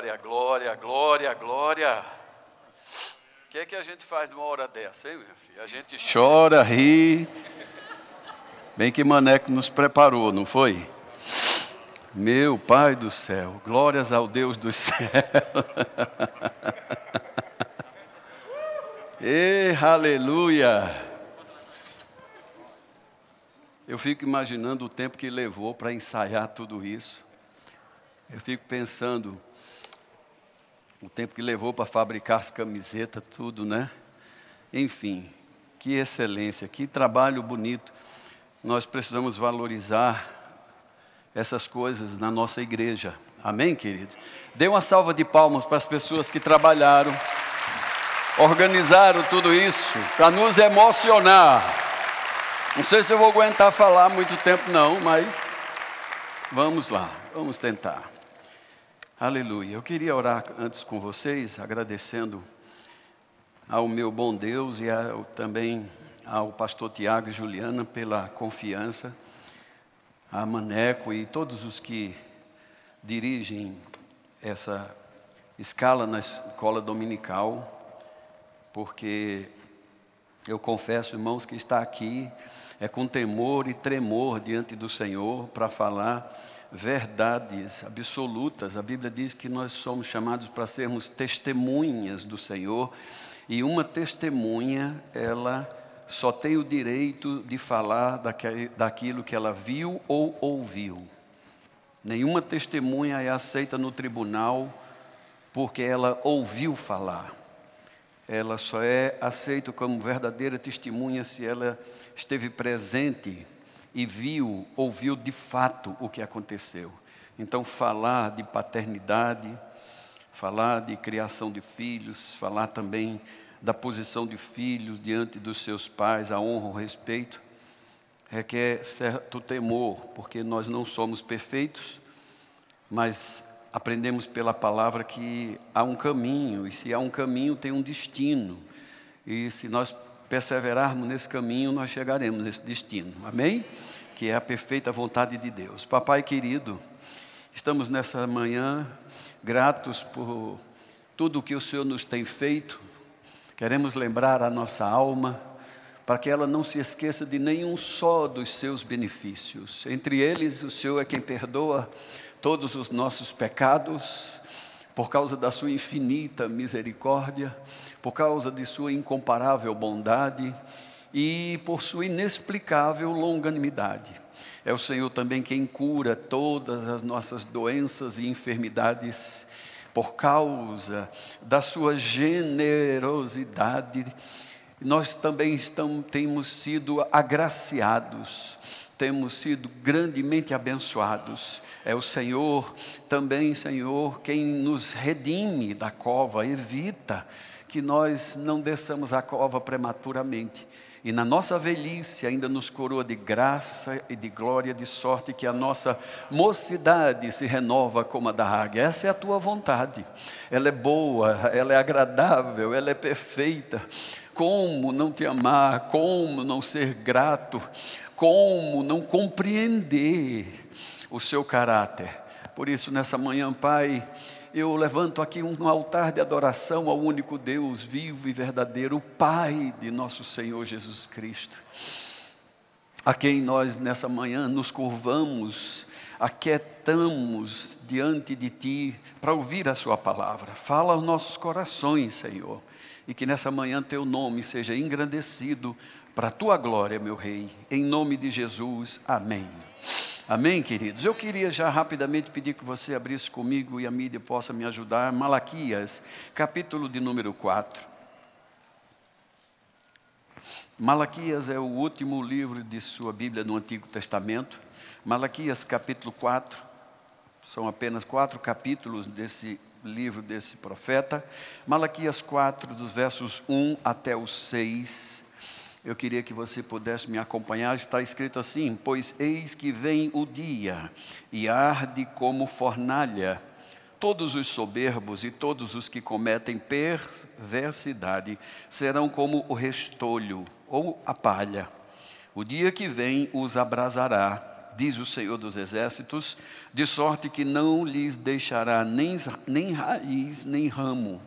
glória, glória, glória, glória. O que é que a gente faz numa hora dessa, hein, meu filho? A gente chora, ri. Bem que Maneco nos preparou, não foi? Meu Pai do céu, glórias ao Deus do céu. e aleluia. Eu fico imaginando o tempo que levou para ensaiar tudo isso. Eu fico pensando o tempo que levou para fabricar as camisetas, tudo, né? Enfim, que excelência, que trabalho bonito. Nós precisamos valorizar essas coisas na nossa igreja. Amém, queridos? Dê uma salva de palmas para as pessoas que trabalharam, organizaram tudo isso para nos emocionar. Não sei se eu vou aguentar falar muito tempo, não, mas vamos lá, vamos tentar. Aleluia. Eu queria orar antes com vocês, agradecendo ao meu bom Deus e ao, também ao pastor Tiago e Juliana pela confiança a Maneco e todos os que dirigem essa escala na escola dominical, porque eu confesso, irmãos, que está aqui é com temor e tremor diante do Senhor para falar verdades absolutas. A Bíblia diz que nós somos chamados para sermos testemunhas do Senhor, e uma testemunha, ela só tem o direito de falar daquilo que ela viu ou ouviu. Nenhuma testemunha é aceita no tribunal porque ela ouviu falar. Ela só é aceita como verdadeira testemunha se ela esteve presente e viu, ouviu de fato o que aconteceu. Então, falar de paternidade, falar de criação de filhos, falar também da posição de filhos diante dos seus pais, a honra, o respeito, requer certo temor, porque nós não somos perfeitos, mas aprendemos pela palavra que há um caminho, e se há um caminho, tem um destino. E se nós perseverarmos nesse caminho, nós chegaremos nesse destino. Amém? Que é a perfeita vontade de Deus. Papai querido, estamos nessa manhã gratos por tudo o que o Senhor nos tem feito Queremos lembrar a nossa alma para que ela não se esqueça de nenhum só dos seus benefícios. Entre eles, o Senhor é quem perdoa todos os nossos pecados, por causa da sua infinita misericórdia, por causa de sua incomparável bondade e por sua inexplicável longanimidade. É o Senhor também quem cura todas as nossas doenças e enfermidades por causa da sua generosidade, nós também estamos, temos sido agraciados, temos sido grandemente abençoados. É o Senhor, também, Senhor, quem nos redime da cova, evita que nós não desçamos a cova prematuramente e na nossa velhice ainda nos coroa de graça e de glória, de sorte que a nossa mocidade se renova como a da águia. Essa é a tua vontade. Ela é boa, ela é agradável, ela é perfeita. Como não te amar, como não ser grato, como não compreender o seu caráter. Por isso, nessa manhã, Pai, eu levanto aqui um altar de adoração ao único Deus vivo e verdadeiro, o Pai de nosso Senhor Jesus Cristo, a quem nós nessa manhã nos curvamos, aquietamos diante de Ti para ouvir a Sua palavra. Fala aos nossos corações, Senhor, e que nessa manhã Teu nome seja engrandecido para a Tua glória, meu Rei. Em nome de Jesus, amém. Amém, queridos? Eu queria já rapidamente pedir que você abrisse comigo e a mídia possa me ajudar. Malaquias, capítulo de número 4. Malaquias é o último livro de sua Bíblia no Antigo Testamento. Malaquias, capítulo 4. São apenas quatro capítulos desse livro desse profeta. Malaquias 4, dos versos 1 até o 6 eu queria que você pudesse me acompanhar. Está escrito assim: Pois eis que vem o dia e arde como fornalha. Todos os soberbos e todos os que cometem perversidade serão como o restolho ou a palha. O dia que vem os abrasará, diz o Senhor dos Exércitos, de sorte que não lhes deixará nem, nem raiz, nem ramo.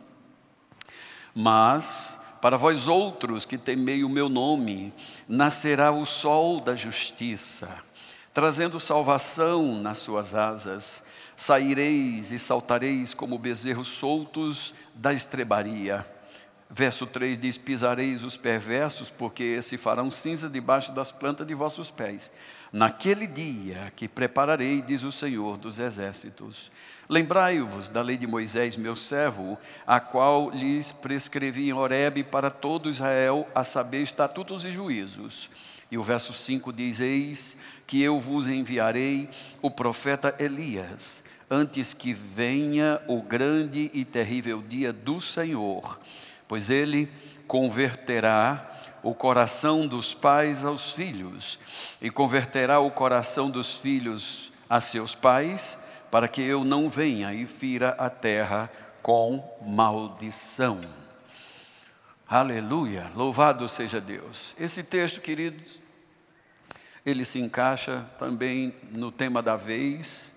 Mas para vós outros que temei o meu nome, nascerá o sol da justiça, trazendo salvação nas suas asas. Saireis e saltareis como bezerros soltos da estrebaria. Verso 3 diz: Pisareis os perversos, porque se farão cinza debaixo das plantas de vossos pés. Naquele dia que prepararei, diz o Senhor dos exércitos, Lembrai-vos da lei de Moisés, meu servo, a qual lhes prescrevi em Horebe para todo Israel, a saber, estatutos e juízos. E o verso 5 diz: Eis que eu vos enviarei o profeta Elias, antes que venha o grande e terrível dia do Senhor, pois ele converterá o coração dos pais aos filhos, e converterá o coração dos filhos a seus pais para que eu não venha e fira a terra com maldição. Aleluia, louvado seja Deus. Esse texto, queridos, ele se encaixa também no tema da vez,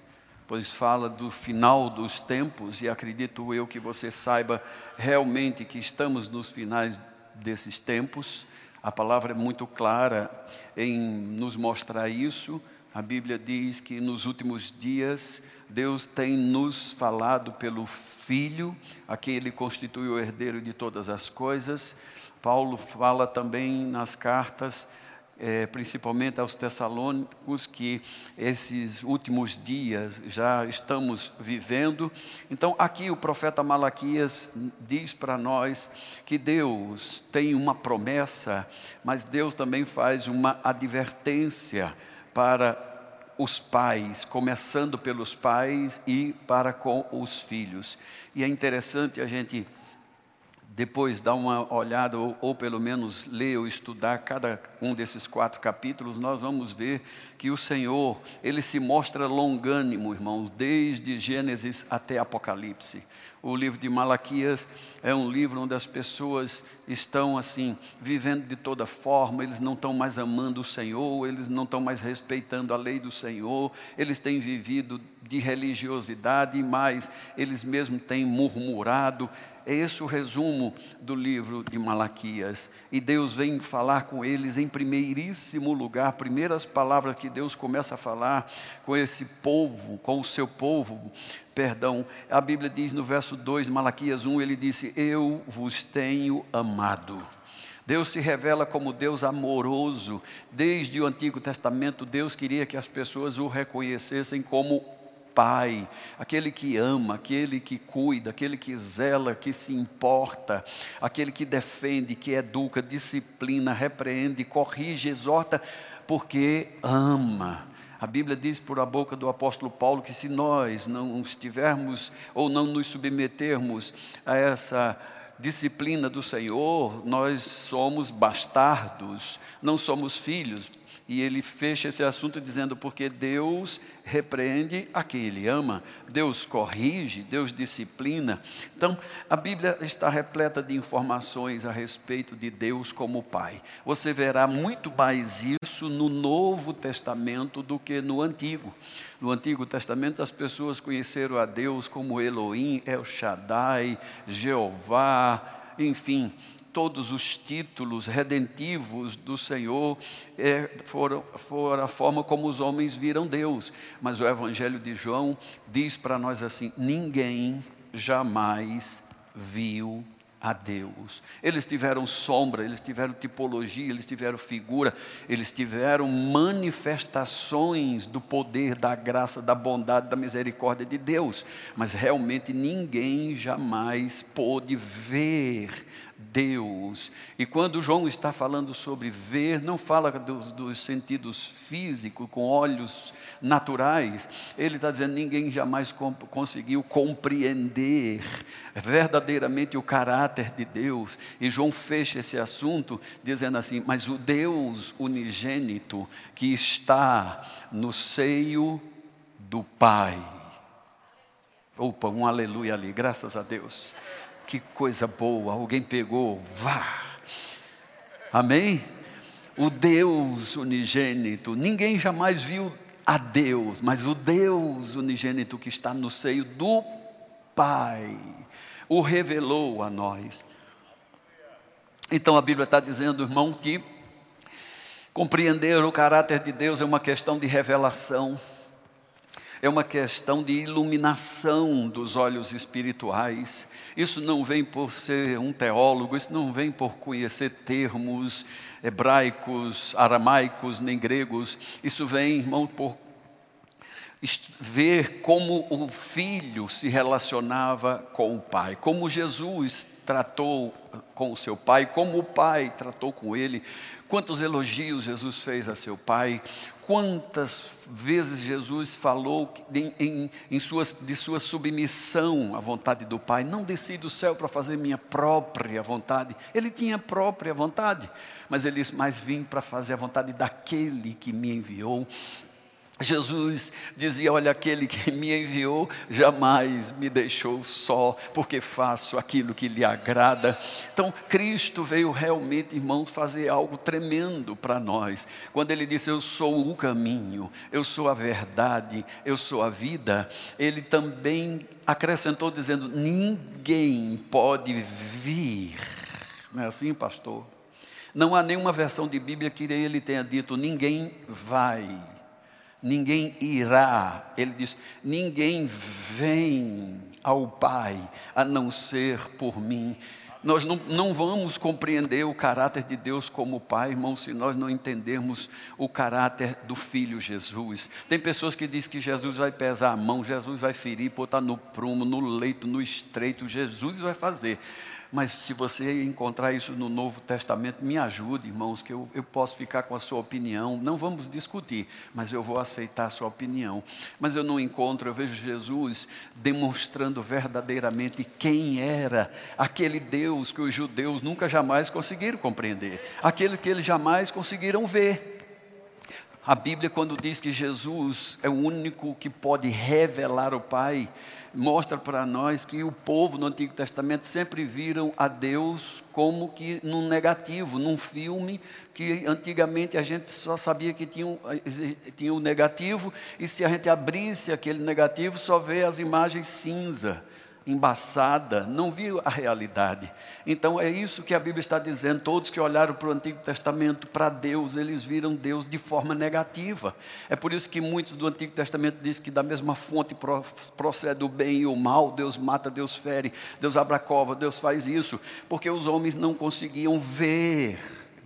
pois fala do final dos tempos, e acredito eu que você saiba realmente que estamos nos finais desses tempos. A palavra é muito clara em nos mostrar isso. A Bíblia diz que nos últimos dias Deus tem nos falado pelo Filho, a quem Ele constitui o herdeiro de todas as coisas. Paulo fala também nas cartas, é, principalmente aos Tessalônicos, que esses últimos dias já estamos vivendo. Então, aqui o profeta Malaquias diz para nós que Deus tem uma promessa, mas Deus também faz uma advertência para os pais, começando pelos pais e para com os filhos. E é interessante a gente depois dar uma olhada, ou, ou, pelo menos ler ou estudar cada um desses quatro capítulos, nós vamos ver que o Senhor, ele se mostra longânimo, irmãos, desde Gênesis até Apocalipse. O livro de Malaquias é um livro onde as pessoas estão assim, vivendo de toda forma, eles não estão mais amando o Senhor, eles não estão mais respeitando a lei do Senhor, eles têm vivido de religiosidade, mas eles mesmos têm murmurado, é esse o resumo do livro de Malaquias. E Deus vem falar com eles em primeiríssimo lugar, primeiras palavras que Deus começa a falar com esse povo, com o seu povo, perdão. A Bíblia diz no verso 2, Malaquias 1, ele disse: Eu vos tenho amado. Deus se revela como Deus amoroso. Desde o Antigo Testamento, Deus queria que as pessoas o reconhecessem como pai, aquele que ama, aquele que cuida, aquele que zela, que se importa, aquele que defende, que educa, disciplina, repreende, corrige, exorta, porque ama. A Bíblia diz por a boca do apóstolo Paulo que se nós não estivermos ou não nos submetermos a essa disciplina do Senhor, nós somos bastardos, não somos filhos. E ele fecha esse assunto dizendo: porque Deus repreende a quem ele ama, Deus corrige, Deus disciplina. Então, a Bíblia está repleta de informações a respeito de Deus como Pai. Você verá muito mais isso no Novo Testamento do que no Antigo. No Antigo Testamento, as pessoas conheceram a Deus como Elohim, El Shaddai, Jeová, enfim todos os títulos redentivos do Senhor é, foram, foram a forma como os homens viram Deus. Mas o Evangelho de João diz para nós assim: ninguém jamais viu a Deus. Eles tiveram sombra, eles tiveram tipologia, eles tiveram figura, eles tiveram manifestações do poder, da graça, da bondade, da misericórdia de Deus, mas realmente ninguém jamais pôde ver Deus. E quando João está falando sobre ver, não fala dos, dos sentidos físicos, com olhos naturais. Ele está dizendo: ninguém jamais comp conseguiu compreender verdadeiramente o caráter de Deus. E João fecha esse assunto dizendo assim: mas o Deus unigênito que está no seio do Pai. Opa, um aleluia ali, graças a Deus. Que coisa boa, alguém pegou, vá. Amém? O Deus unigênito, ninguém jamais viu a Deus, mas o Deus unigênito que está no seio do Pai o revelou a nós. Então a Bíblia está dizendo, irmão, que compreender o caráter de Deus é uma questão de revelação, é uma questão de iluminação dos olhos espirituais. Isso não vem por ser um teólogo, isso não vem por conhecer termos hebraicos, aramaicos, nem gregos. Isso vem, irmão, por ver como o filho se relacionava com o pai, como Jesus tratou com o seu pai, como o pai tratou com ele, quantos elogios Jesus fez a seu pai, quantas vezes Jesus falou em, em, em suas, de sua submissão à vontade do Pai. Não desci do céu para fazer minha própria vontade. Ele tinha própria vontade, mas ele disse: Mas vim para fazer a vontade daquele que me enviou. Jesus dizia: Olha, aquele que me enviou jamais me deixou só, porque faço aquilo que lhe agrada. Então, Cristo veio realmente, irmãos, fazer algo tremendo para nós. Quando ele disse: Eu sou o caminho, eu sou a verdade, eu sou a vida, ele também acrescentou dizendo: Ninguém pode vir. Não é assim, pastor? Não há nenhuma versão de Bíblia que ele tenha dito: Ninguém vai ninguém irá. Ele diz: ninguém vem ao Pai a não ser por mim. Nós não, não vamos compreender o caráter de Deus como Pai, irmão, se nós não entendermos o caráter do Filho Jesus. Tem pessoas que dizem que Jesus vai pesar a mão, Jesus vai ferir, botar no prumo, no leito, no estreito, Jesus vai fazer. Mas se você encontrar isso no Novo Testamento, me ajude, irmãos, que eu, eu posso ficar com a sua opinião. Não vamos discutir, mas eu vou aceitar a sua opinião. Mas eu não encontro, eu vejo Jesus demonstrando verdadeiramente quem era aquele Deus que os judeus nunca jamais conseguiram compreender, aquele que eles jamais conseguiram ver. A Bíblia, quando diz que Jesus é o único que pode revelar o Pai, mostra para nós que o povo no Antigo Testamento sempre viram a Deus como que num negativo, num filme que antigamente a gente só sabia que tinha um, tinha um negativo, e se a gente abrisse aquele negativo, só vê as imagens cinza embaçada, não viu a realidade. Então é isso que a Bíblia está dizendo. Todos que olharam para o Antigo Testamento, para Deus, eles viram Deus de forma negativa. É por isso que muitos do Antigo Testamento dizem que da mesma fonte procede o bem e o mal. Deus mata, Deus fere, Deus abre a cova, Deus faz isso, porque os homens não conseguiam ver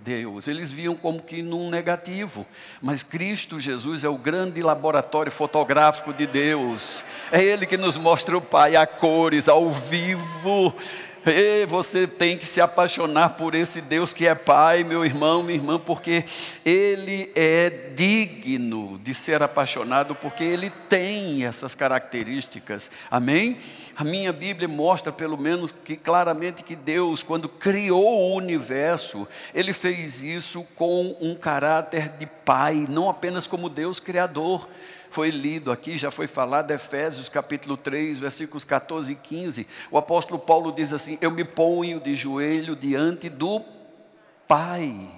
Deus, eles viam como que num negativo, mas Cristo Jesus é o grande laboratório fotográfico de Deus, é Ele que nos mostra o Pai a cores, ao vivo, e você tem que se apaixonar por esse Deus que é Pai, meu irmão, minha irmã, porque Ele é digno de ser apaixonado, porque Ele tem essas características, amém? A minha Bíblia mostra, pelo menos, que claramente que Deus, quando criou o universo, Ele fez isso com um caráter de Pai, não apenas como Deus Criador foi lido aqui, já foi falado, Efésios capítulo 3, versículos 14 e 15. O apóstolo Paulo diz assim: Eu me ponho de joelho diante do Pai.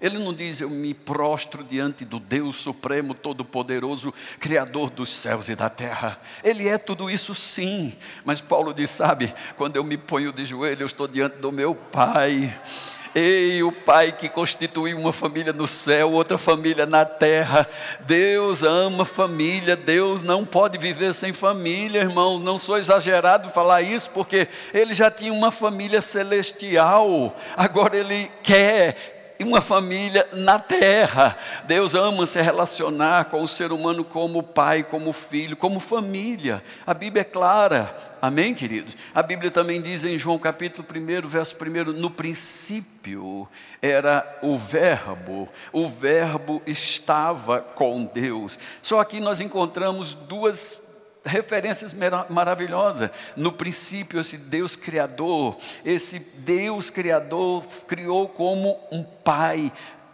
Ele não diz, eu me prostro diante do Deus Supremo, Todo-Poderoso, Criador dos céus e da terra. Ele é tudo isso sim, mas Paulo diz: sabe, quando eu me ponho de joelho, eu estou diante do meu Pai. Ei, o Pai que constituiu uma família no céu, outra família na terra. Deus ama família, Deus não pode viver sem família, irmão. Não sou exagerado falar isso, porque ele já tinha uma família celestial, agora ele quer uma família na terra. Deus ama se relacionar com o ser humano como pai, como filho, como família. A Bíblia é clara. Amém, queridos? A Bíblia também diz em João capítulo 1, verso 1, no princípio era o Verbo, o Verbo estava com Deus. Só aqui nós encontramos duas referências maravilhosas. No princípio, esse Deus Criador, esse Deus Criador criou como um pai,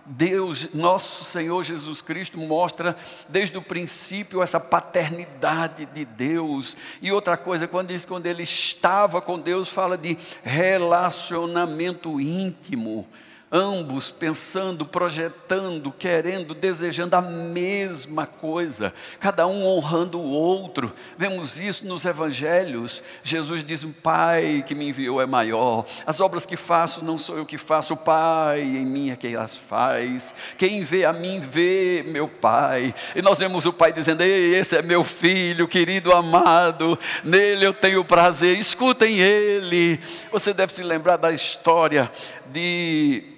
Deus, nosso Senhor Jesus Cristo, mostra desde o princípio essa paternidade de Deus. E outra coisa, quando diz quando ele estava com Deus, fala de relacionamento íntimo. Ambos pensando, projetando, querendo, desejando a mesma coisa, cada um honrando o outro. Vemos isso nos evangelhos. Jesus diz: O Pai que me enviou é maior. As obras que faço não sou eu que faço, o Pai em mim é quem as faz. Quem vê a mim vê meu Pai. E nós vemos o Pai dizendo: Ei, esse é meu filho, querido, amado, nele eu tenho prazer. Escutem ele. Você deve se lembrar da história de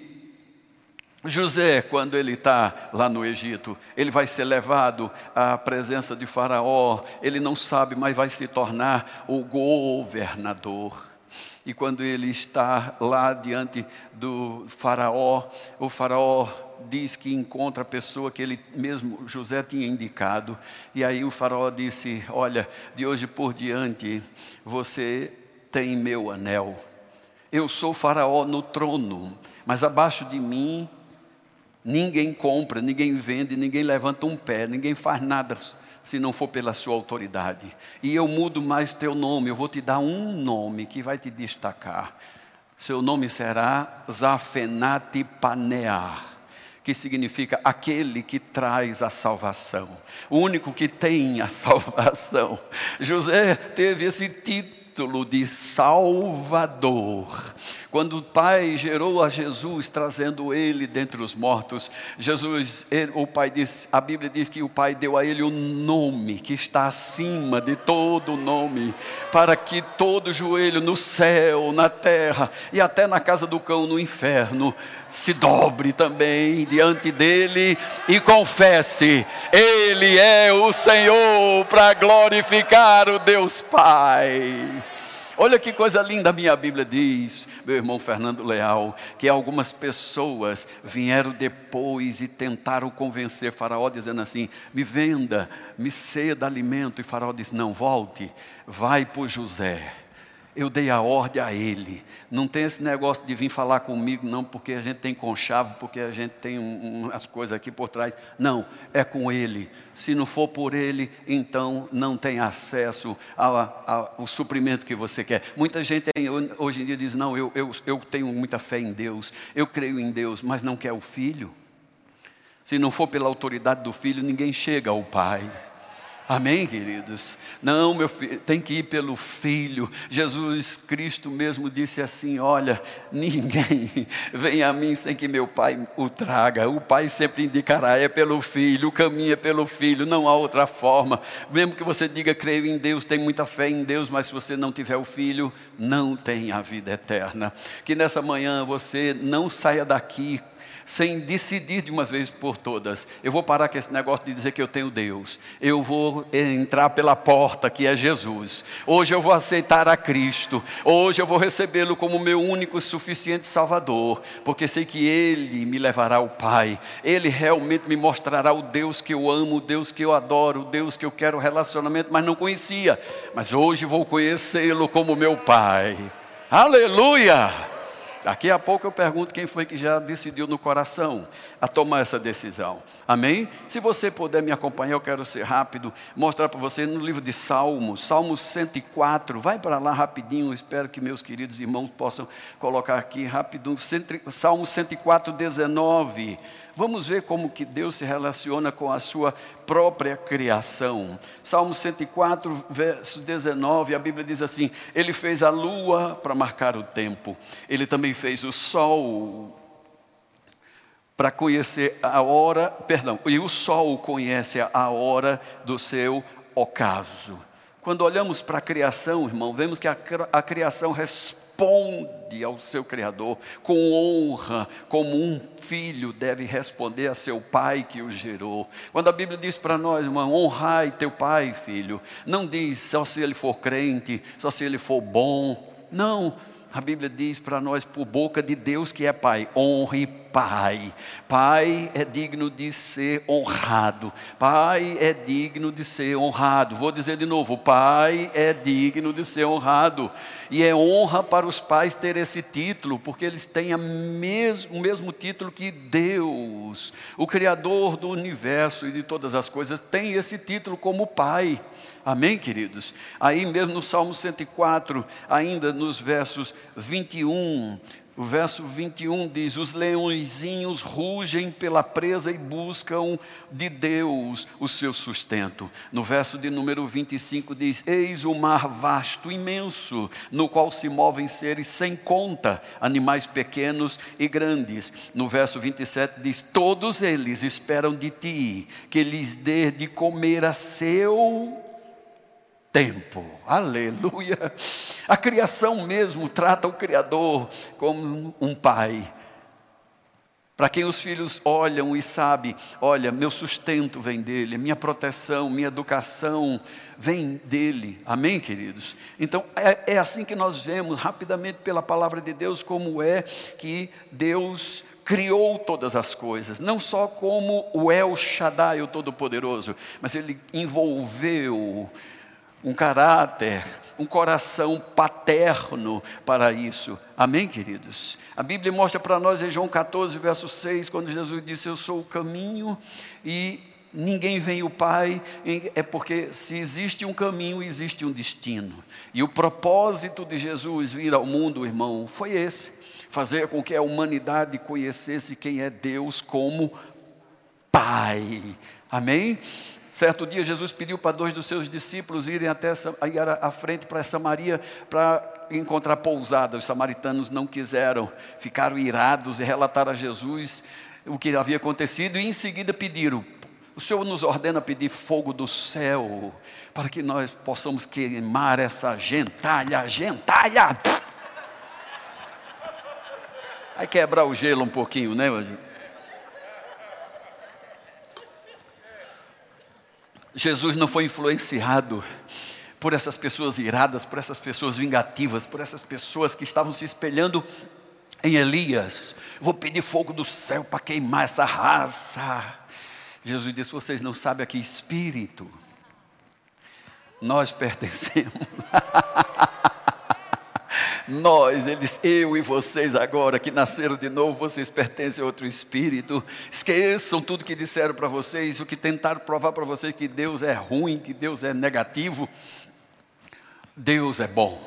José, quando ele está lá no Egito, ele vai ser levado à presença de Faraó, ele não sabe, mas vai se tornar o governador. E quando ele está lá diante do Faraó, o Faraó diz que encontra a pessoa que ele mesmo, José, tinha indicado. E aí o Faraó disse: Olha, de hoje por diante você tem meu anel. Eu sou Faraó no trono, mas abaixo de mim Ninguém compra, ninguém vende, ninguém levanta um pé, ninguém faz nada se não for pela sua autoridade. E eu mudo mais teu nome, eu vou te dar um nome que vai te destacar. Seu nome será Zafenati Panear, que significa aquele que traz a salvação, o único que tem a salvação. José teve esse título de Salvador. Quando o Pai gerou a Jesus, trazendo ele dentre os mortos, Jesus, ele, o Pai diz, a Bíblia diz que o Pai deu a ele o um nome que está acima de todo nome, para que todo joelho no céu, na terra e até na casa do cão no inferno se dobre também diante dele e confesse: Ele é o Senhor para glorificar o Deus Pai. Olha que coisa linda a minha Bíblia diz, meu irmão Fernando Leal, que algumas pessoas vieram depois e tentaram convencer Faraó, dizendo assim: me venda, me ceda alimento. E Faraó disse: não, volte, vai por José eu dei a ordem a ele. Não tem esse negócio de vir falar comigo, não, porque a gente tem conchavo, porque a gente tem um, um, as coisas aqui por trás. Não, é com ele. Se não for por ele, então não tem acesso ao, ao, ao suprimento que você quer. Muita gente hoje em dia diz: não, eu, eu, eu tenho muita fé em Deus, eu creio em Deus, mas não quer o filho. Se não for pela autoridade do filho, ninguém chega ao pai. Amém, queridos? Não, meu filho, tem que ir pelo Filho. Jesus Cristo mesmo disse assim: Olha, ninguém vem a mim sem que meu Pai o traga. O Pai sempre indicará: é pelo Filho, o caminho é pelo Filho, não há outra forma. Mesmo que você diga creio em Deus, tem muita fé em Deus, mas se você não tiver o Filho, não tem a vida eterna. Que nessa manhã você não saia daqui sem decidir de uma vez por todas. Eu vou parar com esse negócio de dizer que eu tenho Deus. Eu vou entrar pela porta que é Jesus. Hoje eu vou aceitar a Cristo. Hoje eu vou recebê-lo como meu único e suficiente Salvador, porque sei que Ele me levará ao Pai. Ele realmente me mostrará o Deus que eu amo, o Deus que eu adoro, o Deus que eu quero relacionamento, mas não conhecia. Mas hoje vou conhecê-lo como meu Pai. Aleluia! Daqui a pouco eu pergunto quem foi que já decidiu no coração a tomar essa decisão. Amém? Se você puder me acompanhar, eu quero ser rápido, mostrar para você no livro de Salmos, Salmos 104. Vai para lá rapidinho, espero que meus queridos irmãos possam colocar aqui rapidinho. Salmos 104, 19. Vamos ver como que Deus se relaciona com a sua própria criação. Salmo 104, verso 19, a Bíblia diz assim: Ele fez a lua para marcar o tempo, ele também fez o sol para conhecer a hora, perdão, e o sol conhece a hora do seu ocaso. Quando olhamos para a criação, irmão, vemos que a, a criação responde responde ao seu Criador com honra, como um filho deve responder a seu pai que o gerou. Quando a Bíblia diz para nós, irmão, honrai teu pai, filho, não diz só se ele for crente, só se ele for bom. Não, a Bíblia diz para nós, por boca de Deus que é Pai, honre Pai. Pai é digno de ser honrado. Pai é digno de ser honrado. Vou dizer de novo: Pai é digno de ser honrado. E é honra para os pais ter esse título, porque eles têm mes o mesmo título que Deus, o Criador do universo e de todas as coisas, tem esse título como Pai. Amém, queridos? Aí mesmo no Salmo 104, ainda nos versos 21, O verso 21 diz: Os leõezinhos rugem pela presa e buscam de Deus o seu sustento. No verso de número 25 diz: Eis o mar vasto, imenso, no qual se movem seres sem conta, animais pequenos e grandes. No verso 27 diz: Todos eles esperam de ti, que lhes dê de comer a seu tempo. Aleluia. A criação mesmo trata o Criador como um pai. Para quem os filhos olham e sabem, olha, meu sustento vem dele, minha proteção, minha educação vem dele. Amém, queridos? Então, é, é assim que nós vemos, rapidamente, pela palavra de Deus, como é que Deus criou todas as coisas, não só como o El Shaddai, o Todo-Poderoso, mas ele envolveu um caráter, um coração paterno para isso. Amém, queridos? A Bíblia mostra para nós em João 14, verso 6, quando Jesus disse: Eu sou o caminho e ninguém vem o Pai, é porque se existe um caminho, existe um destino. E o propósito de Jesus vir ao mundo, irmão, foi esse: fazer com que a humanidade conhecesse quem é Deus como Pai. Amém? Certo dia, Jesus pediu para dois dos seus discípulos irem até ir à frente para Samaria para encontrar pousada. Os samaritanos não quiseram, ficaram irados e relataram a Jesus o que havia acontecido e em seguida pediram: O Senhor nos ordena pedir fogo do céu para que nós possamos queimar essa gentalha, gentalha. Vai quebrar o gelo um pouquinho, né? Jesus não foi influenciado por essas pessoas iradas, por essas pessoas vingativas, por essas pessoas que estavam se espelhando em Elias. Vou pedir fogo do céu para queimar essa raça. Jesus disse: Vocês não sabem a que espírito nós pertencemos. Nós, eles, eu e vocês agora que nasceram de novo, vocês pertencem a outro espírito. Esqueçam tudo que disseram para vocês, o que tentaram provar para vocês que Deus é ruim, que Deus é negativo. Deus é bom.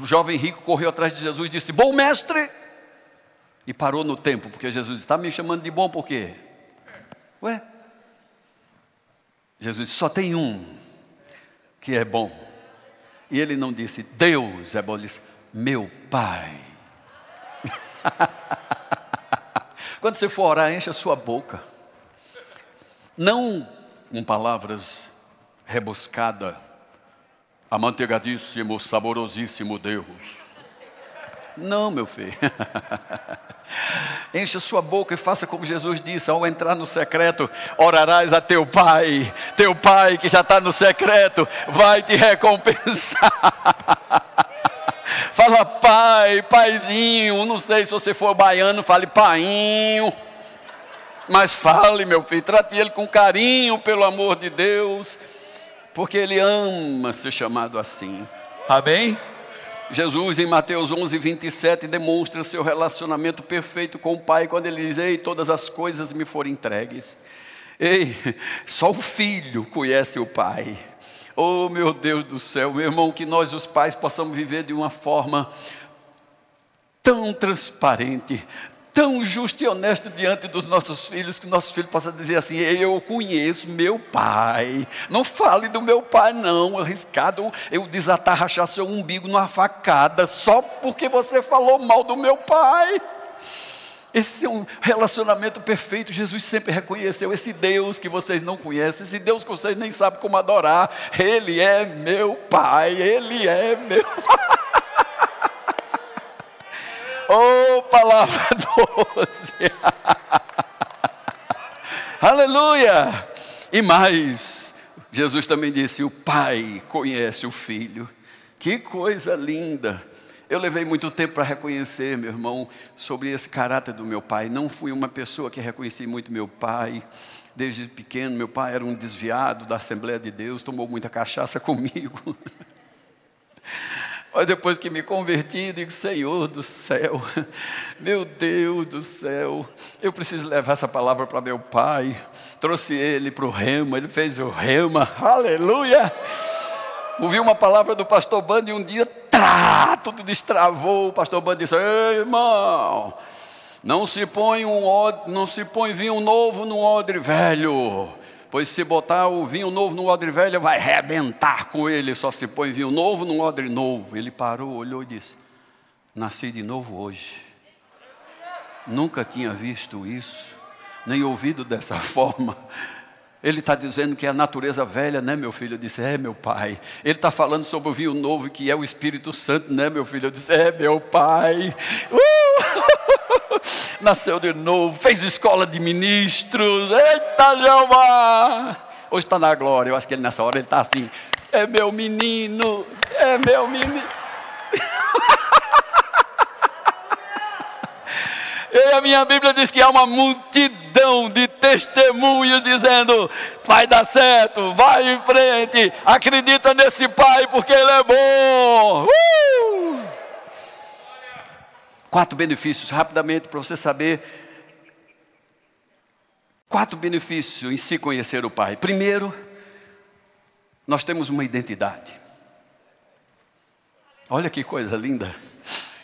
O jovem rico correu atrás de Jesus e disse: Bom mestre! E parou no tempo, porque Jesus está me chamando de bom por quê? Ué? Jesus Só tem um que é bom. E ele não disse, Deus é bom, ele disse, meu Pai. Quando você for orar, enche a sua boca. Não com palavras rebuscadas, amanteigadíssimo, saborosíssimo Deus. Não, meu filho. Encha sua boca e faça como Jesus disse: ao entrar no secreto, orarás a teu Pai. Teu Pai que já está no secreto vai te recompensar. Fala, pai, paizinho. Não sei se você for baiano, fale painho. Mas fale, meu filho, trate ele com carinho, pelo amor de Deus, porque ele ama ser chamado assim. Amém? Jesus, em Mateus 11, 27, demonstra seu relacionamento perfeito com o Pai, quando ele diz: Ei, todas as coisas me foram entregues. Ei, só o filho conhece o Pai. Oh, meu Deus do céu, meu irmão, que nós, os pais, possamos viver de uma forma tão transparente, tão justo e honesto diante dos nossos filhos, que nossos filhos possam dizer assim: Eu conheço meu pai. Não fale do meu pai, não. Arriscado eu desatarrachar seu umbigo numa facada, só porque você falou mal do meu pai. Esse é um relacionamento perfeito. Jesus sempre reconheceu esse Deus que vocês não conhecem, esse Deus que vocês nem sabem como adorar. Ele é meu Pai, Ele é meu Pai. Oh, palavra doce. Aleluia! E mais, Jesus também disse: o Pai conhece o Filho. Que coisa linda! Eu levei muito tempo para reconhecer, meu irmão, sobre esse caráter do meu pai. Não fui uma pessoa que reconheci muito meu pai. Desde pequeno, meu pai era um desviado da Assembleia de Deus, tomou muita cachaça comigo. Mas depois que me converti, digo: Senhor do céu, meu Deus do céu, eu preciso levar essa palavra para meu pai. Trouxe ele para o rema, ele fez o rema, aleluia. Ouvi uma palavra do pastor Band e um dia, trá, tudo destravou. O pastor Band disse: Ei, irmão, não se põe um não se põe vinho novo num odre velho. Pois se botar o vinho novo no odre velho, vai arrebentar com ele. Só se põe vinho novo num odre novo. Ele parou, olhou e disse: Nasci de novo hoje. Nunca tinha visto isso, nem ouvido dessa forma. Ele está dizendo que é a natureza velha, né, meu filho? Eu disse, é, meu pai. Ele está falando sobre o vinho novo, que é o Espírito Santo, né, meu filho? Eu disse, é, meu pai. Uh! Nasceu de novo, fez escola de ministros. Eita, Jeová! Hoje está na glória. Eu acho que ele nessa hora ele está assim. É meu menino, é meu menino. E a minha Bíblia diz que há uma multidão de testemunhos dizendo: vai dar certo, vai em frente, acredita nesse Pai porque Ele é bom. Uh! Quatro benefícios, rapidamente, para você saber. Quatro benefícios em se conhecer o Pai. Primeiro, nós temos uma identidade. Olha que coisa linda.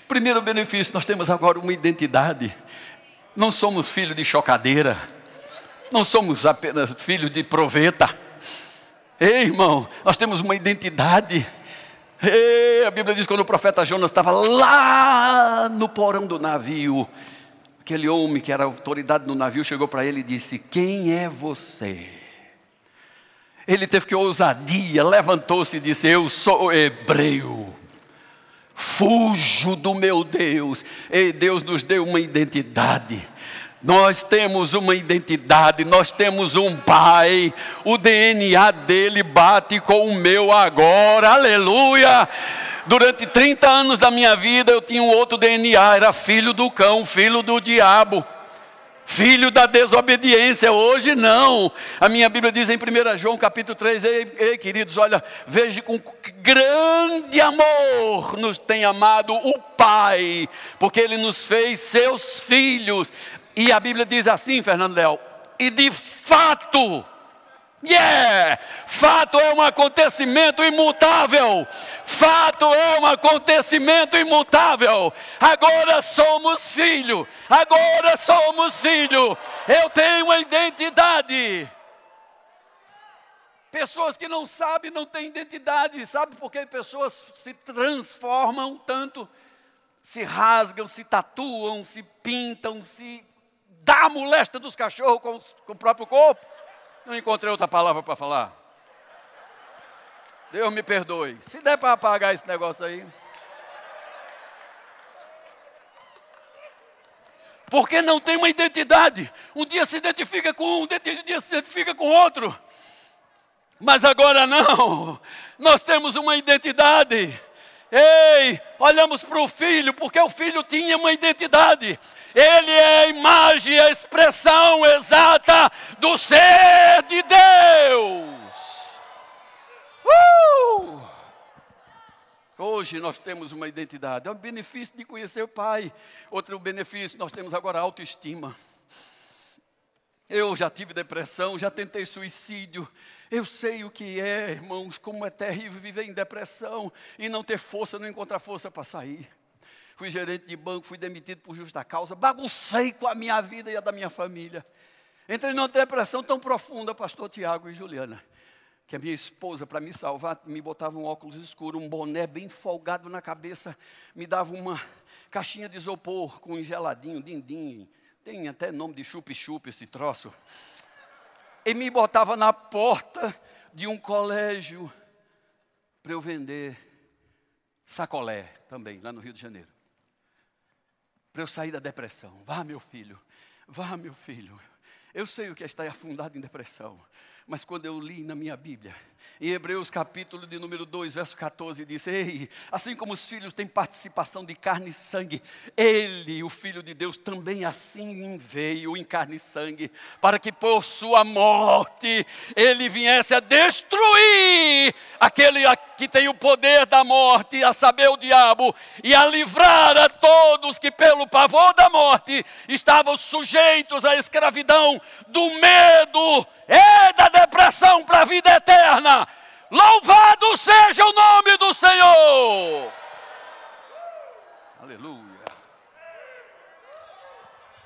Primeiro benefício, nós temos agora uma identidade. Não somos filhos de chocadeira. Não somos apenas filhos de proveta. Ei, irmão, nós temos uma identidade. Ei, a Bíblia diz que quando o profeta Jonas estava lá no porão do navio, aquele homem que era autoridade no navio chegou para ele e disse: Quem é você? Ele teve que ousadia, levantou-se e disse: Eu sou hebreu fujo do meu Deus. E Deus nos deu uma identidade. Nós temos uma identidade, nós temos um pai, o DNA dele bate com o meu agora, aleluia. Durante 30 anos da minha vida eu tinha um outro DNA, era filho do cão, filho do diabo filho da desobediência. Hoje não. A minha Bíblia diz em 1 João capítulo 3, ei, ei queridos, olha, veja com grande amor nos tem amado o Pai, porque Ele nos fez seus filhos. E a Bíblia diz assim, Fernando Léo, e de fato, Yeah! Fato é um acontecimento imutável. Fato é um acontecimento imutável. Agora somos filho. Agora somos filho. Eu tenho uma identidade. Pessoas que não sabem, não têm identidade. Sabe por que pessoas se transformam tanto? Se rasgam, se tatuam, se pintam, se dá a molesta dos cachorros com, com o próprio corpo? Não encontrei outra palavra para falar. Deus me perdoe. Se der para apagar esse negócio aí. Porque não tem uma identidade. Um dia se identifica com um, um dia se identifica com outro. Mas agora não. Nós temos uma identidade. Ei, olhamos para o filho, porque o filho tinha uma identidade. Ele é a imagem, a expressão exata do ser de Deus. Uh! Hoje nós temos uma identidade. É um benefício de conhecer o Pai. Outro benefício, nós temos agora autoestima. Eu já tive depressão, já tentei suicídio. Eu sei o que é, irmãos, como é terrível viver em depressão e não ter força, não encontrar força para sair. Fui gerente de banco, fui demitido por justa causa, baguncei com a minha vida e a da minha família. Entrei numa depressão tão profunda, pastor Tiago e Juliana, que a minha esposa, para me salvar, me botava um óculos escuro, um boné bem folgado na cabeça, me dava uma caixinha de isopor com um geladinho, dindim, tem até nome de chup-chup esse troço. E me botava na porta de um colégio para eu vender sacolé também, lá no Rio de Janeiro. Para eu sair da depressão. Vá, meu filho, vá, meu filho. Eu sei o que é estar afundado em depressão mas quando eu li na minha Bíblia, em Hebreus capítulo de número 2, verso 14, diz: Ei, assim como os filhos têm participação de carne e sangue, ele, o Filho de Deus, também assim veio em carne e sangue, para que por sua morte ele viesse a destruir aquele que tem o poder da morte, a saber, o diabo, e a livrar a todos que, pelo pavor da morte, estavam sujeitos à escravidão do medo e da depressão para a vida eterna. Louvado seja o nome do Senhor! Aleluia.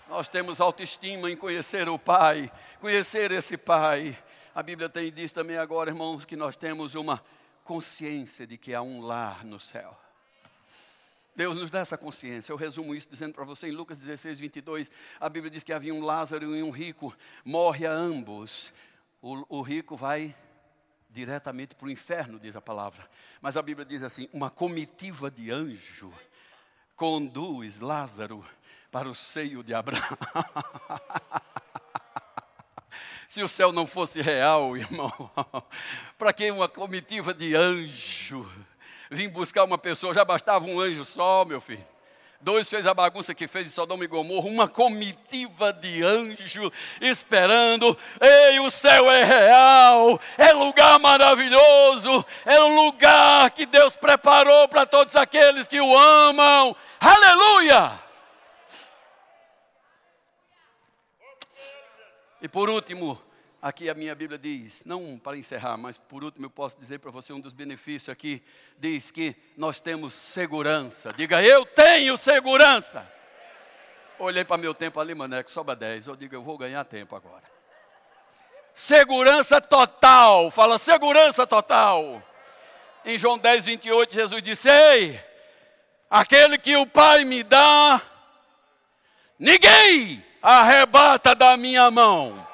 Nós temos autoestima em conhecer o Pai, conhecer esse Pai. A Bíblia tem diz também agora, irmãos, que nós temos uma consciência de que há um lar no céu. Deus nos dá essa consciência. Eu resumo isso dizendo para você em Lucas 16, 22. A Bíblia diz que havia um Lázaro e um rico, morre a ambos. O, o rico vai diretamente para o inferno, diz a palavra. Mas a Bíblia diz assim: uma comitiva de anjo conduz Lázaro para o seio de Abraão. Se o céu não fosse real, irmão, para que uma comitiva de anjo vir buscar uma pessoa? Já bastava um anjo só, meu filho. Dois fez a bagunça que fez em Sodoma e Gomorra, uma comitiva de anjo esperando. Ei, o céu é real, é lugar maravilhoso, é um lugar que Deus preparou para todos aqueles que o amam. Aleluia! E por último, aqui a minha Bíblia diz, não para encerrar, mas por último eu posso dizer para você um dos benefícios aqui, diz que nós temos segurança. Diga, eu tenho segurança. Olhei para meu tempo ali, que sobra 10. Eu digo, eu vou ganhar tempo agora. Segurança total. Fala, segurança total. Em João 10, 28, Jesus disse: Ei, Aquele que o Pai me dá, ninguém arrebata da minha mão.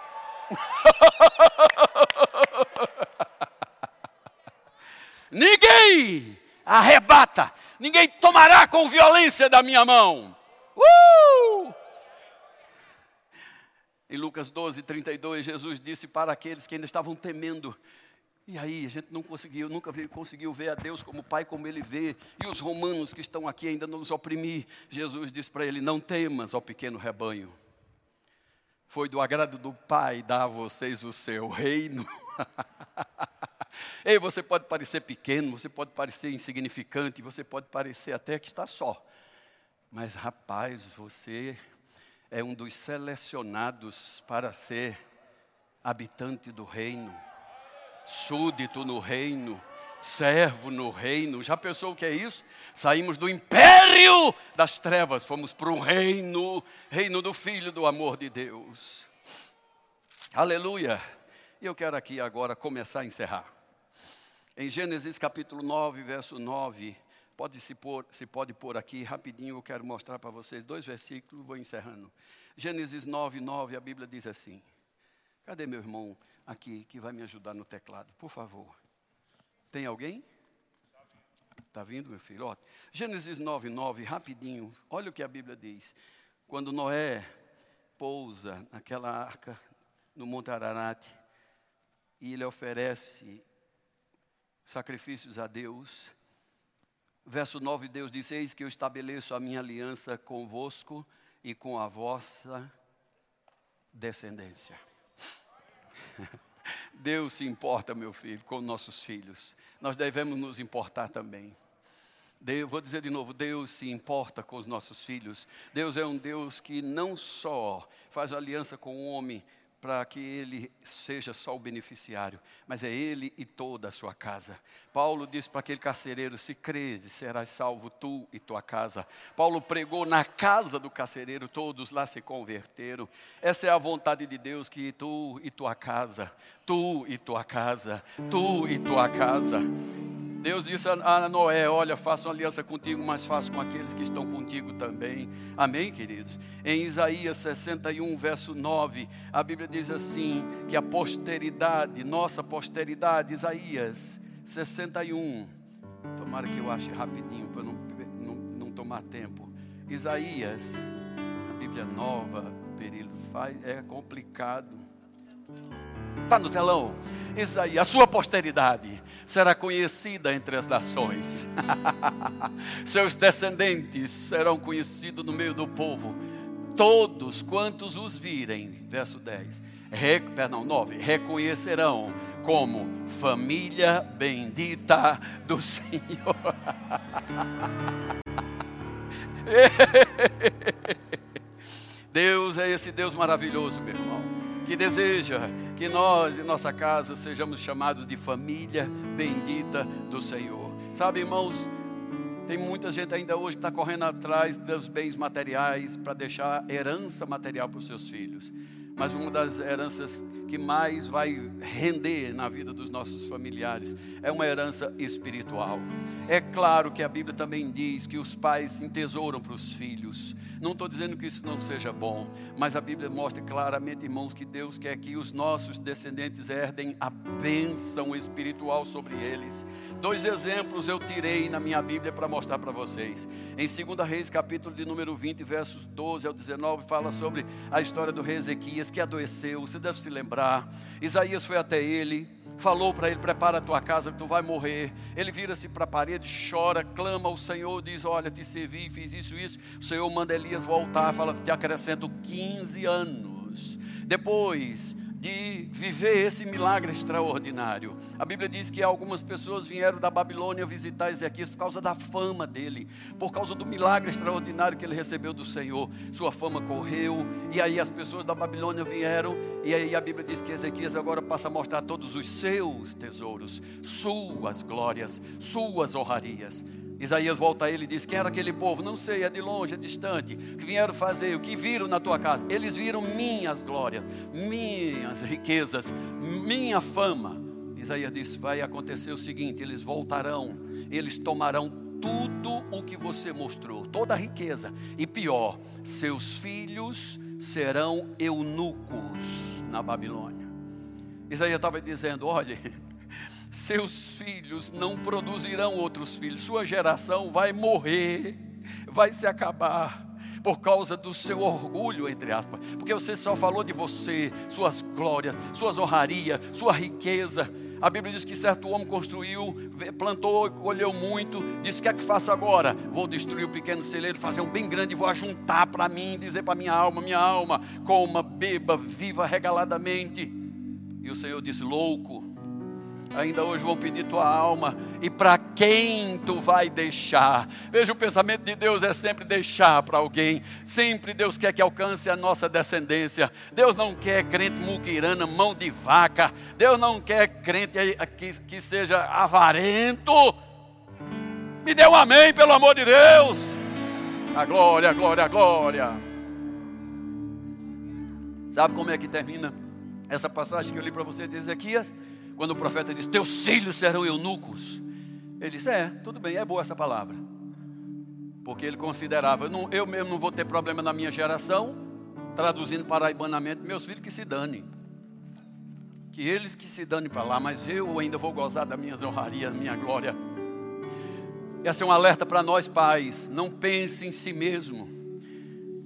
ninguém arrebata, ninguém tomará com violência da minha mão. Uh! Em Lucas 12, 32, Jesus disse para aqueles que ainda estavam temendo: e aí, a gente não conseguiu, nunca conseguiu ver a Deus como Pai, como Ele vê. E os romanos que estão aqui ainda nos oprimir. Jesus disse para ele: Não temas, ó pequeno rebanho. Foi do agrado do Pai dar a vocês o seu reino. Ei, você pode parecer pequeno, você pode parecer insignificante, você pode parecer até que está só. Mas, rapaz, você é um dos selecionados para ser habitante do reino súdito no reino, servo no reino. Já pensou o que é isso? Saímos do império das trevas, fomos para o reino, reino do Filho do amor de Deus. Aleluia. E eu quero aqui agora começar a encerrar. Em Gênesis capítulo 9, verso 9, pode se, pôr, se pode pôr aqui rapidinho, eu quero mostrar para vocês dois versículos, vou encerrando. Gênesis 9, 9, a Bíblia diz assim. Cadê meu irmão aqui que vai me ajudar no teclado, por favor. Tem alguém? Está vindo, meu filho? Ó, Gênesis 9, 9, rapidinho. Olha o que a Bíblia diz. Quando Noé pousa naquela arca no Monte Ararat e ele oferece sacrifícios a Deus. Verso 9, Deus diz: Eis que eu estabeleço a minha aliança convosco e com a vossa descendência. Deus se importa, meu filho, com nossos filhos. Nós devemos nos importar também. Deus, vou dizer de novo: Deus se importa com os nossos filhos. Deus é um Deus que não só faz aliança com o homem para que ele seja só o beneficiário, mas é ele e toda a sua casa. Paulo disse para aquele carcereiro: Se credes, serás salvo tu e tua casa. Paulo pregou na casa do carcereiro, todos lá se converteram. Essa é a vontade de Deus: que tu e tua casa, tu e tua casa, tu e tua casa. Deus disse a Noé: Olha, faço uma aliança contigo, mas faço com aqueles que estão contigo também. Amém, queridos? Em Isaías 61, verso 9, a Bíblia diz assim: que a posteridade, nossa posteridade, Isaías 61, tomara que eu ache rapidinho para não, não, não tomar tempo. Isaías, a Bíblia nova, Perilo, é complicado. Está no telão? Isaías, a sua posteridade será conhecida entre as nações. Seus descendentes serão conhecidos no meio do povo. Todos quantos os virem, verso 10, re, perdão, 9, reconhecerão como família bendita do Senhor. Deus é esse Deus maravilhoso, meu irmão que deseja que nós e nossa casa sejamos chamados de família bendita do Senhor. Sabe, irmãos, tem muita gente ainda hoje que está correndo atrás dos bens materiais para deixar herança material para os seus filhos. Mas uma das heranças que mais vai render na vida dos nossos familiares é uma herança espiritual. É claro que a Bíblia também diz que os pais entesouram para os filhos. Não estou dizendo que isso não seja bom, mas a Bíblia mostra claramente, irmãos, que Deus quer que os nossos descendentes herdem a bênção espiritual sobre eles. Dois exemplos eu tirei na minha Bíblia para mostrar para vocês. Em 2 Reis, capítulo de número 20, versos 12 ao 19, fala sobre a história do rei Ezequias que adoeceu. Você deve se lembrar. Isaías foi até ele falou para ele: prepara a tua casa, tu vai morrer. Ele vira-se para a parede, chora, clama ao Senhor, diz: Olha, te servi, fiz isso, isso. O Senhor manda Elias voltar, fala: Te acrescento 15 anos. Depois, de viver esse milagre extraordinário. A Bíblia diz que algumas pessoas vieram da Babilônia visitar Ezequias por causa da fama dele, por causa do milagre extraordinário que ele recebeu do Senhor. Sua fama correu, e aí as pessoas da Babilônia vieram, e aí a Bíblia diz que Ezequias agora passa a mostrar todos os seus tesouros, suas glórias, suas honrarias. Isaías volta a ele e diz: Quem era aquele povo? Não sei, é de longe, é distante. Que vieram fazer, o que viram na tua casa? Eles viram minhas glórias, minhas riquezas, minha fama. Isaías diz: Vai acontecer o seguinte: eles voltarão, eles tomarão tudo o que você mostrou, toda a riqueza, e pior, seus filhos serão eunucos na Babilônia. Isaías estava dizendo: Olha seus filhos não produzirão outros filhos, sua geração vai morrer, vai se acabar por causa do seu orgulho, entre aspas, porque você só falou de você, suas glórias, suas honrarias, sua riqueza. A Bíblia diz que certo homem construiu, plantou, colheu muito, disse: O que é que faço agora? Vou destruir o pequeno celeiro, fazer um bem grande, vou ajuntar para mim, dizer para minha alma: Minha alma, coma, beba, viva regaladamente. E o Senhor disse: Louco, ainda hoje vão pedir tua alma e para quem tu vai deixar. Veja, o pensamento de Deus é sempre deixar para alguém. Sempre Deus quer que alcance a nossa descendência. Deus não quer crente muquirana, mão de vaca. Deus não quer crente que, que seja avarento. Me dê um amém, pelo amor de Deus. A glória, a glória, a glória. Sabe como é que termina essa passagem que eu li para você de Ezequias? Quando o profeta diz: Teus filhos serão eunucos. Ele disse: É, tudo bem, é boa essa palavra. Porque ele considerava: eu, não, eu mesmo não vou ter problema na minha geração, traduzindo paraibanamente, meus filhos que se danem. Que eles que se danem para lá, mas eu ainda vou gozar das minhas honrarias, da minha glória. Esse é um alerta para nós pais: não pense em si mesmo,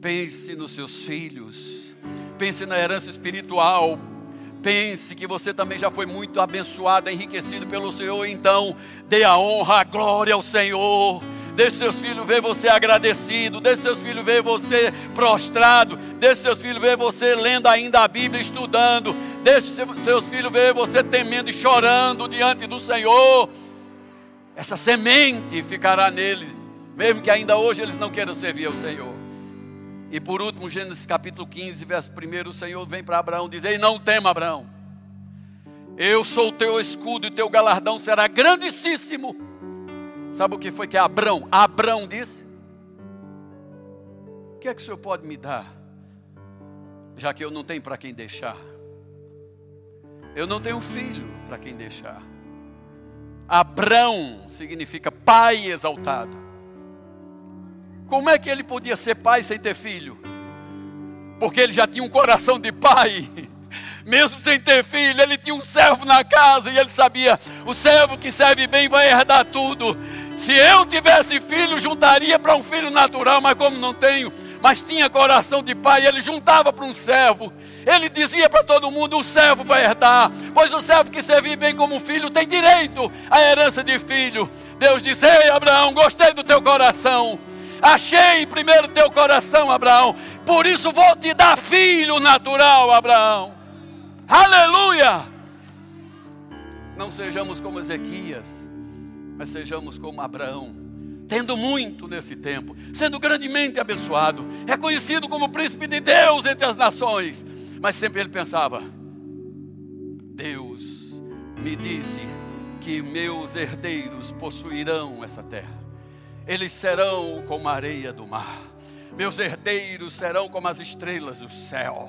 pense nos seus filhos, pense na herança espiritual, Pense que você também já foi muito abençoado, enriquecido pelo Senhor, então dê a honra, a glória ao Senhor. Deixe seus filhos ver você agradecido, deixe seus filhos ver você prostrado, deixe seus filhos ver você lendo ainda a Bíblia, estudando, deixe seus filhos ver você temendo e chorando diante do Senhor. Essa semente ficará neles, mesmo que ainda hoje eles não queiram servir ao Senhor. E por último, Gênesis capítulo 15, verso 1, o Senhor vem para Abraão e diz: Ei, não tema, Abraão. Eu sou o teu escudo e teu galardão será grandíssimo. Sabe o que foi que Abraão, Abraão disse? O que é que o Senhor pode me dar? Já que eu não tenho para quem deixar. Eu não tenho filho para quem deixar. Abrão significa pai exaltado. Como é que ele podia ser pai sem ter filho? Porque ele já tinha um coração de pai. Mesmo sem ter filho, ele tinha um servo na casa e ele sabia: o servo que serve bem vai herdar tudo. Se eu tivesse filho, juntaria para um filho natural, mas como não tenho, mas tinha coração de pai, ele juntava para um servo. Ele dizia para todo mundo: o servo vai herdar, pois o servo que servir bem como filho tem direito à herança de filho. Deus disse: Ei, Abraão, gostei do teu coração. Achei primeiro teu coração, Abraão. Por isso vou te dar filho natural, Abraão. Aleluia! Não sejamos como Ezequias, mas sejamos como Abraão, tendo muito nesse tempo, sendo grandemente abençoado, reconhecido como príncipe de Deus entre as nações, Mas sempre ele pensava: Deus me disse que meus herdeiros possuirão essa terra. Eles serão como a areia do mar. Meus herdeiros serão como as estrelas do céu.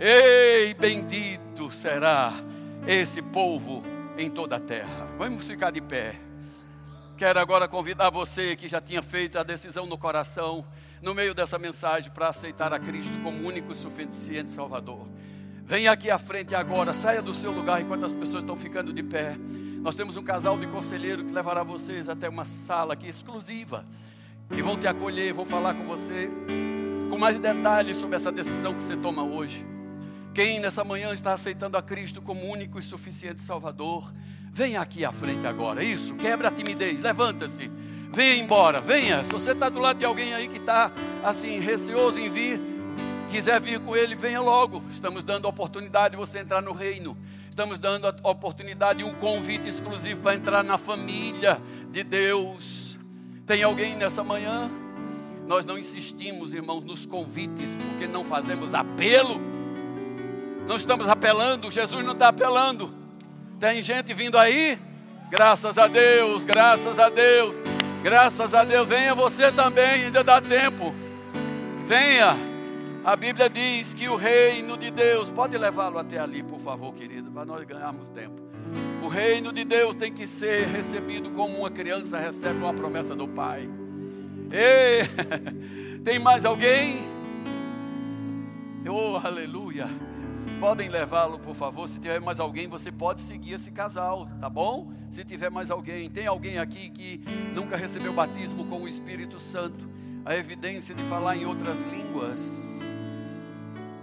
Ei, bendito será esse povo em toda a terra. Vamos ficar de pé. Quero agora convidar você que já tinha feito a decisão no coração, no meio dessa mensagem, para aceitar a Cristo como único e suficiente Salvador. Venha aqui à frente agora, saia do seu lugar enquanto as pessoas estão ficando de pé. Nós temos um casal de conselheiro que levará vocês até uma sala aqui exclusiva. E vão te acolher, vão falar com você com mais detalhes sobre essa decisão que você toma hoje. Quem nessa manhã está aceitando a Cristo como único e suficiente Salvador, venha aqui à frente agora. Isso, quebra a timidez, levanta-se. Venha embora, venha. Se você está do lado de alguém aí que está assim, receoso em vir, quiser vir com ele, venha logo. Estamos dando a oportunidade de você entrar no reino. Estamos dando a oportunidade e um convite exclusivo para entrar na família de Deus. Tem alguém nessa manhã? Nós não insistimos, irmãos, nos convites, porque não fazemos apelo. Não estamos apelando, Jesus não está apelando. Tem gente vindo aí? Graças a Deus, graças a Deus, graças a Deus. Venha você também, ainda dá tempo. Venha. A Bíblia diz que o reino de Deus, pode levá-lo até ali, por favor, querido, para nós ganharmos tempo. O reino de Deus tem que ser recebido como uma criança recebe uma promessa do Pai. Ei, tem mais alguém? Oh, aleluia. Podem levá-lo, por favor. Se tiver mais alguém, você pode seguir esse casal, tá bom? Se tiver mais alguém, tem alguém aqui que nunca recebeu batismo com o Espírito Santo, a evidência de falar em outras línguas.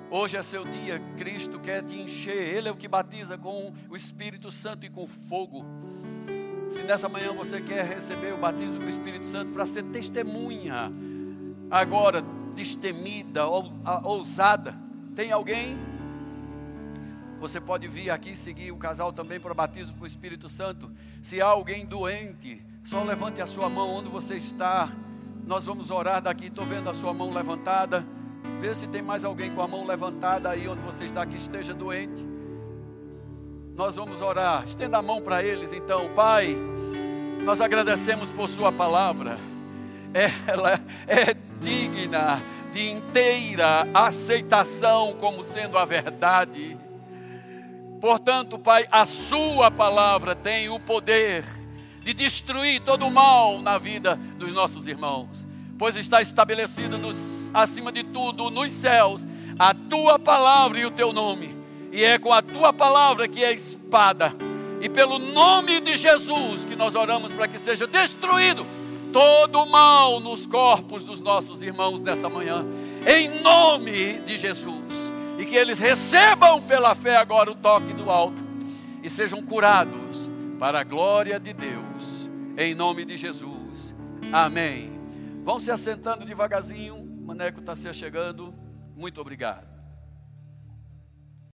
Hoje é seu dia, Cristo quer te encher, Ele é o que batiza com o Espírito Santo e com fogo. Se nessa manhã você quer receber o batismo do Espírito Santo para ser testemunha, agora destemida, ousada, tem alguém? Você pode vir aqui seguir o casal também para o batismo com o Espírito Santo. Se há alguém doente, só levante a sua mão onde você está. Nós vamos orar daqui. Estou vendo a sua mão levantada. Se tem mais alguém com a mão levantada aí onde você está que esteja doente. Nós vamos orar. Estenda a mão para eles então. Pai, nós agradecemos por Sua palavra. Ela é digna de inteira aceitação como sendo a verdade. Portanto, Pai, a Sua palavra tem o poder de destruir todo o mal na vida dos nossos irmãos pois está estabelecido nos, acima de tudo nos céus a tua palavra e o teu nome, e é com a tua palavra que é espada, e pelo nome de Jesus que nós oramos para que seja destruído todo o mal nos corpos dos nossos irmãos nessa manhã, em nome de Jesus, e que eles recebam pela fé agora o toque do alto e sejam curados para a glória de Deus, em nome de Jesus. Amém. Vão se assentando devagarzinho, maneco está se chegando. Muito obrigado.